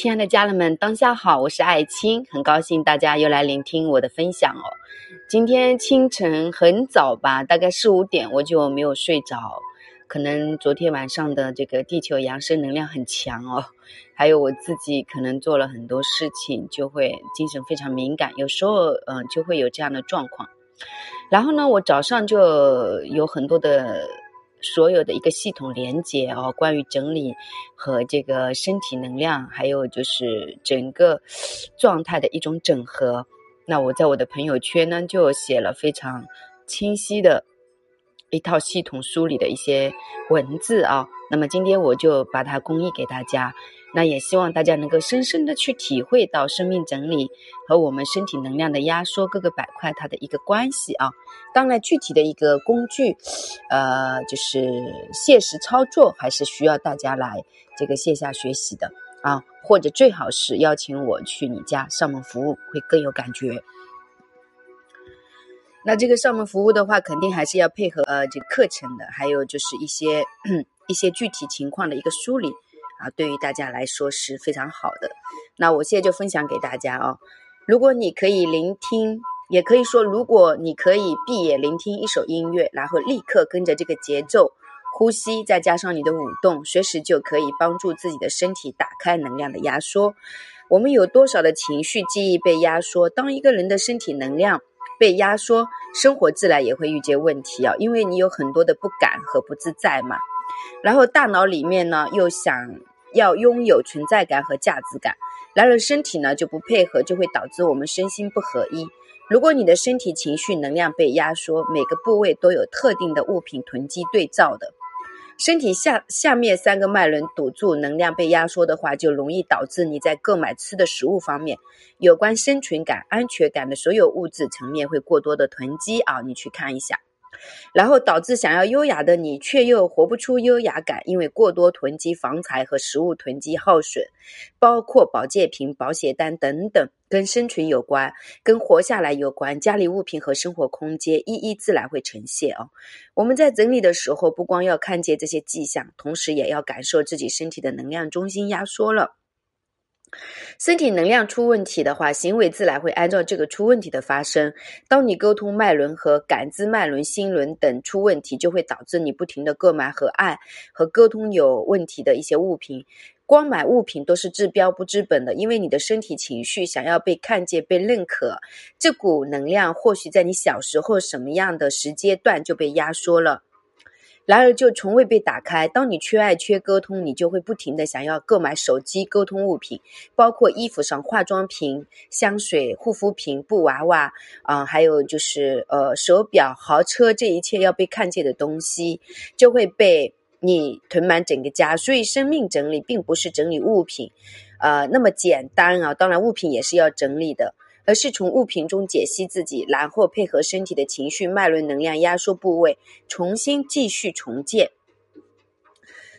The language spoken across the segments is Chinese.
亲爱的家人们，当下好，我是艾青，很高兴大家又来聆听我的分享哦。今天清晨很早吧，大概四五点我就没有睡着，可能昨天晚上的这个地球扬升能量很强哦，还有我自己可能做了很多事情，就会精神非常敏感，有时候嗯就会有这样的状况。然后呢，我早上就有很多的。所有的一个系统连接哦，关于整理和这个身体能量，还有就是整个状态的一种整合。那我在我的朋友圈呢，就写了非常清晰的一套系统梳理的一些文字啊。那么今天我就把它公益给大家。那也希望大家能够深深的去体会到生命整理和我们身体能量的压缩各个板块它的一个关系啊。当然，具体的一个工具，呃，就是现实操作，还是需要大家来这个线下学习的啊，或者最好是邀请我去你家上门服务，会更有感觉。那这个上门服务的话，肯定还是要配合呃这个课程的，还有就是一些 一些具体情况的一个梳理。啊，对于大家来说是非常好的。那我现在就分享给大家啊，如果你可以聆听，也可以说，如果你可以闭眼聆听一首音乐，然后立刻跟着这个节奏呼吸，再加上你的舞动，随时就可以帮助自己的身体打开能量的压缩。我们有多少的情绪记忆被压缩？当一个人的身体能量被压缩，生活自然也会遇见问题啊，因为你有很多的不敢和不自在嘛。然后大脑里面呢又想。要拥有存在感和价值感，然而身体呢就不配合，就会导致我们身心不合一。如果你的身体情绪能量被压缩，每个部位都有特定的物品囤积对照的，身体下下面三个脉轮堵住，能量被压缩的话，就容易导致你在购买吃的食物方面，有关生存感、安全感的所有物质层面会过多的囤积啊，你去看一下。然后导致想要优雅的你，却又活不出优雅感，因为过多囤积房财和食物囤积耗损，包括保健品、保险单等等，跟生存有关，跟活下来有关。家里物品和生活空间一一自然会呈现哦。我们在整理的时候，不光要看见这些迹象，同时也要感受自己身体的能量中心压缩了。身体能量出问题的话，行为自然会按照这个出问题的发生。当你沟通脉轮和感知脉轮、心轮等出问题，就会导致你不停的购买和爱和沟通有问题的一些物品。光买物品都是治标不治本的，因为你的身体情绪想要被看见、被认可，这股能量或许在你小时候什么样的时间段就被压缩了。然而就从未被打开。当你缺爱、缺沟通，你就会不停的想要购买手机、沟通物品，包括衣服上化妆品、香水、护肤品、布娃娃啊，还有就是呃手表、豪车，这一切要被看见的东西，就会被你囤满整个家。所以，生命整理并不是整理物品，呃那么简单啊。当然，物品也是要整理的。而是从物品中解析自己，然后配合身体的情绪脉轮能量压缩部位，重新继续重建。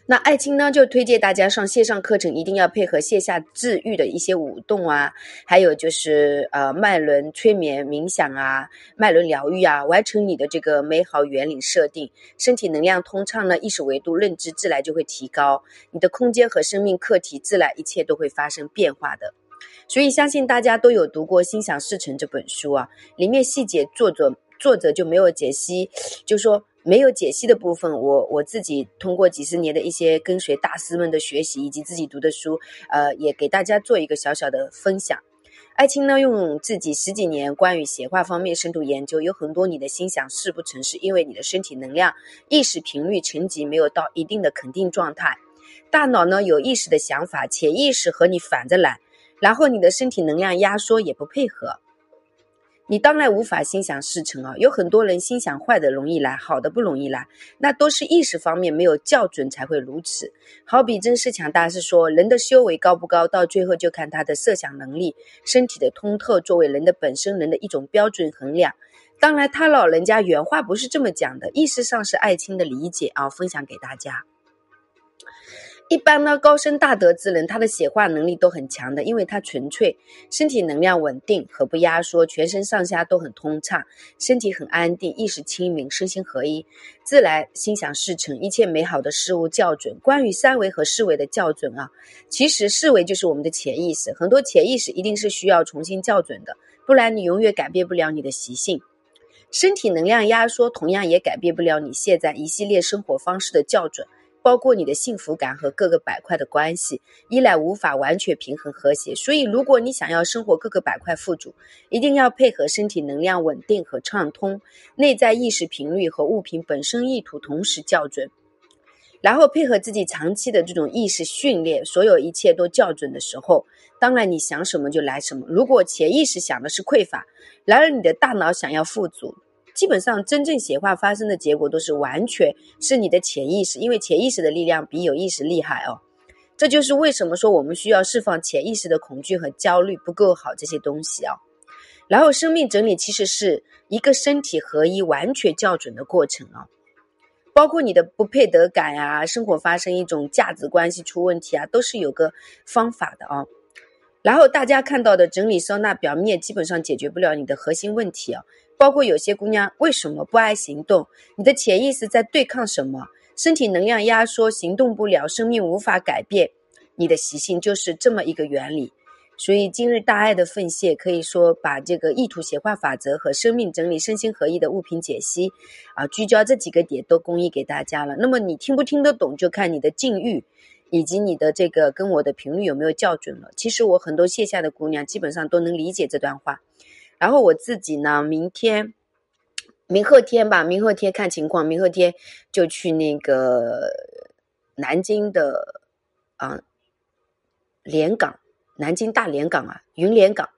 那艾青呢，就推荐大家上线上课程，一定要配合线下治愈的一些舞动啊，还有就是呃脉轮催眠冥想啊，脉轮疗愈啊，完成你的这个美好原理设定，身体能量通畅呢，意识维度认知自然就会提高，你的空间和生命课题自然一切都会发生变化的。所以，相信大家都有读过《心想事成》这本书啊，里面细节作者作者就没有解析，就说没有解析的部分，我我自己通过几十年的一些跟随大师们的学习，以及自己读的书，呃，也给大家做一个小小的分享。爱青呢，用自己十几年关于显化方面深度研究，有很多你的心想事不成，是因为你的身体能量、意识频率层级没有到一定的肯定状态，大脑呢有意识的想法，潜意识和你反着来。然后你的身体能量压缩也不配合，你当然无法心想事成啊！有很多人心想坏的容易来，好的不容易来，那都是意识方面没有校准才会如此。好比真实强大是说，人的修为高不高，到最后就看他的设想能力、身体的通透，作为人的本身人的一种标准衡量。当然，他老人家原话不是这么讲的，意识上是爱卿的理解啊，分享给大家。一般呢，高深大德之人，他的显化能力都很强的，因为他纯粹，身体能量稳定和不压缩，全身上下都很通畅，身体很安定，意识清明，身心合一，自然心想事成，一切美好的事物校准。关于三维和四维的校准啊，其实四维就是我们的潜意识，很多潜意识一定是需要重新校准的，不然你永远改变不了你的习性。身体能量压缩，同样也改变不了你现在一系列生活方式的校准。包括你的幸福感和各个板块的关系，依赖无法完全平衡和谐。所以，如果你想要生活各个板块富足，一定要配合身体能量稳定和畅通，内在意识频率和物品本身意图同时校准，然后配合自己长期的这种意识训练，所有一切都校准的时候，当然你想什么就来什么。如果潜意识想的是匮乏，然而你的大脑想要富足。基本上，真正显化发生的结果都是完全是你的潜意识，因为潜意识的力量比有意识厉害哦。这就是为什么说我们需要释放潜意识的恐惧和焦虑不够好这些东西啊。然后，生命整理其实是一个身体合一、完全校准的过程啊。包括你的不配得感啊，生活发生一种价值关系出问题啊，都是有个方法的啊。然后大家看到的整理收纳表面基本上解决不了你的核心问题啊。包括有些姑娘为什么不爱行动？你的潜意识在对抗什么？身体能量压缩，行动不了，生命无法改变，你的习性就是这么一个原理。所以今日大爱的奉献，可以说把这个意图显化法则和生命整理身心合一的物品解析，啊，聚焦这几个点都公益给大家了。那么你听不听得懂，就看你的境遇以及你的这个跟我的频率有没有校准了。其实我很多线下的姑娘基本上都能理解这段话。然后我自己呢，明天、明后天吧，明后天看情况，明后天就去那个南京的啊连港，南京大连港啊，云连港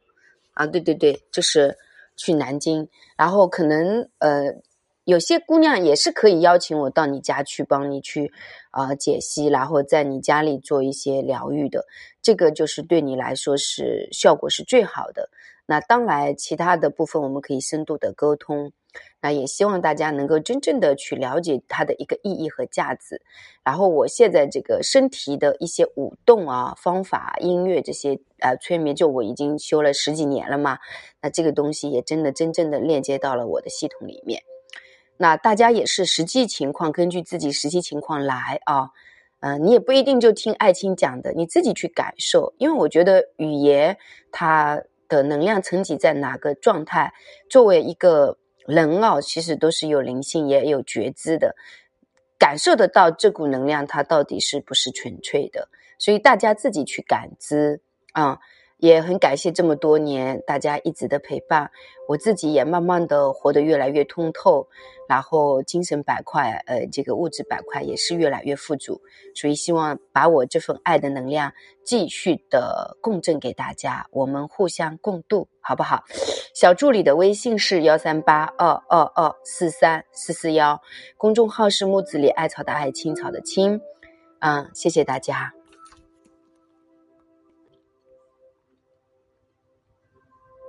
啊，对对对，就是去南京。然后可能呃，有些姑娘也是可以邀请我到你家去帮你去啊解析，然后在你家里做一些疗愈的，这个就是对你来说是效果是最好的。那当然，其他的部分我们可以深度的沟通。那也希望大家能够真正的去了解它的一个意义和价值。然后，我现在这个身体的一些舞动啊、方法、音乐这些呃催眠，就我已经修了十几年了嘛。那这个东西也真的真正的链接到了我的系统里面。那大家也是实际情况，根据自己实际情况来啊。嗯，你也不一定就听爱青讲的，你自己去感受。因为我觉得语言它。的能量层级在哪个状态？作为一个人哦，其实都是有灵性也有觉知的，感受得到这股能量它到底是不是纯粹的，所以大家自己去感知啊。也很感谢这么多年大家一直的陪伴，我自己也慢慢的活得越来越通透，然后精神板块，呃，这个物质板块也是越来越富足，所以希望把我这份爱的能量继续的共振给大家，我们互相共度，好不好？小助理的微信是幺三八二二二四三四四幺，公众号是木子里艾草的艾青草的青，嗯，谢谢大家。